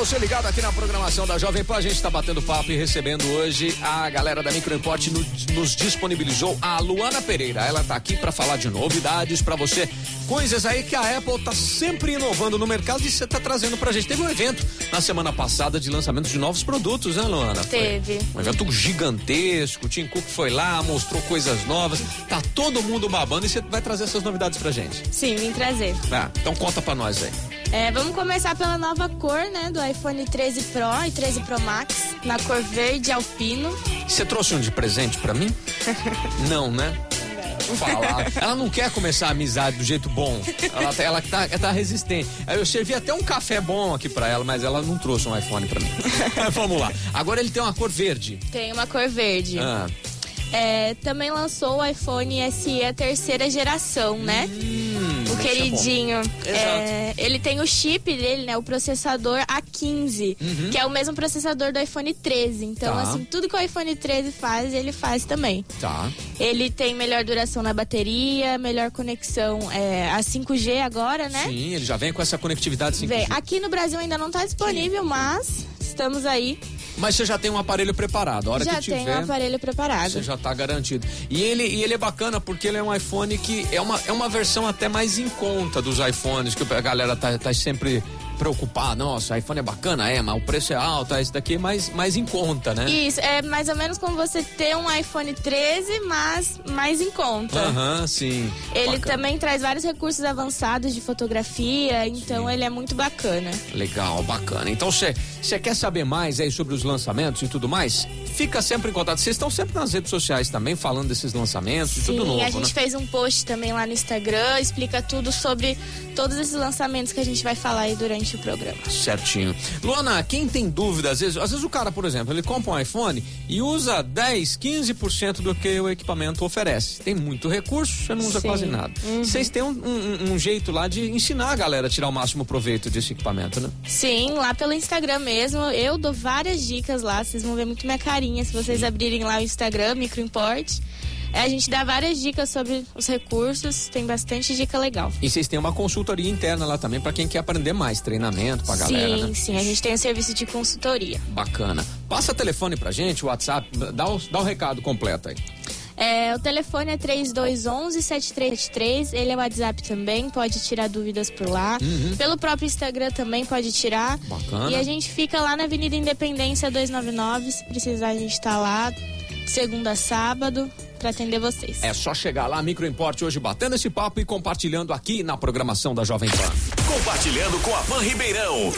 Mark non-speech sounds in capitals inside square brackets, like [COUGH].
você ligado aqui na programação da Jovem Pan. A gente está batendo papo e recebendo hoje a galera da Microimport no, nos disponibilizou a Luana Pereira. Ela está aqui para falar de novidades para você, coisas aí que a Apple está sempre inovando no mercado e você está trazendo pra gente. Teve um evento na semana passada de lançamento de novos produtos, né, Luana? Teve. Foi um evento gigantesco. O Tim Cook foi lá, mostrou coisas novas. Tá todo mundo babando e você vai trazer essas novidades pra gente. Sim, vim trazer. Ah, então conta pra nós aí. É, vamos começar pela nova cor, né, do iPhone 13 Pro e 13 Pro Max, na cor verde alpino. Você trouxe um de presente pra mim? [LAUGHS] não, né? Fala. Ela não quer começar a amizade do jeito bom. Ela, tá- ela tá, tá resistente. Eu servi até um café bom aqui pra ela, mas ela não trouxe um iPhone pra mim. Mas [LAUGHS] vamos lá. Agora ele tem uma cor verde. Tem uma cor verde. Ah, É, também lançou o iPhone SE a terceira geração, né? hum, queridinho. bom. É, ele tem o chip dele, né? O processador A15, que é o mesmo processador do iPhone 13. Então, Uhum. Tá. assim, tudo que o iPhone 13 faz, ele faz também. Tá. Ele tem melhor duração na bateria, melhor conexão é, a 5G agora, né? Sim, ele já vem com essa conectividade 5G. Vem, aqui no Brasil ainda não está disponível, mas estamos aí. Mas você já tem um aparelho preparado. A hora já que tem tiver. o aparelho preparado. Você já tá garantido. E ele, e ele é bacana porque ele é um iPhone que é uma, é uma versão até mais em conta dos iPhones, que a galera tá, tá sempre preocupada. Nossa, iPhone é bacana, é, mas o preço é alto, esse daqui é mais, mais em conta, né? Isso, é mais ou menos como você ter um iPhone 13, mas mais em conta. Aham, sim. Ele Bacana. também traz vários recursos avançados de fotografia, então ele é muito bacana. Legal, bacana. Então você quer saber mais aí sobre os lançamentos e tudo mais? Fica sempre em contato. Vocês estão sempre nas redes sociais também falando desses lançamentos e tudo novo, a gente né? fez um post também lá no Instagram, explica tudo sobre todos esses lançamentos que a gente vai falar aí durante o programa. Certinho. Luana, quem tem dúvida, às vezes, às vezes o cara, por exemplo, ele compra um iPhone e usa 10, 15% do que o equipamento oferece. Tem muito recurso, você não usa Sim. quase nada. Vocês têm um, um- um jeito lá de ensinar a galera a tirar o máximo proveito desse equipamento, né? Sim, lá pelo Instagram mesmo, eu dou várias dicas lá, vocês vão ver muito minha carinha se vocês abrirem lá o Instagram, Microimport. É, a gente dá várias dicas sobre os recursos, tem bastante dica legal. E vocês têm uma consultoria interna lá também para quem quer aprender mais, treinamento pra galera, sim, né? sim, a gente tem o serviço de consultoria. Bacana. Passa telefone pra gente, WhatsApp, dá o, dá o recado completo aí. É, o telefone é 3211-7373, ele é o WhatsApp também, pode tirar dúvidas por lá. Pelo próprio Instagram também pode tirar. Uhum. Bacana. E a gente fica lá na Avenida Independência 299, se precisar a gente tá lá, segunda a sábado, pra atender vocês. É só chegar lá, Microimporte, hoje batendo esse papo e compartilhando aqui na programação da Jovem Pan. Compartilhando com a Pan Ribeirão.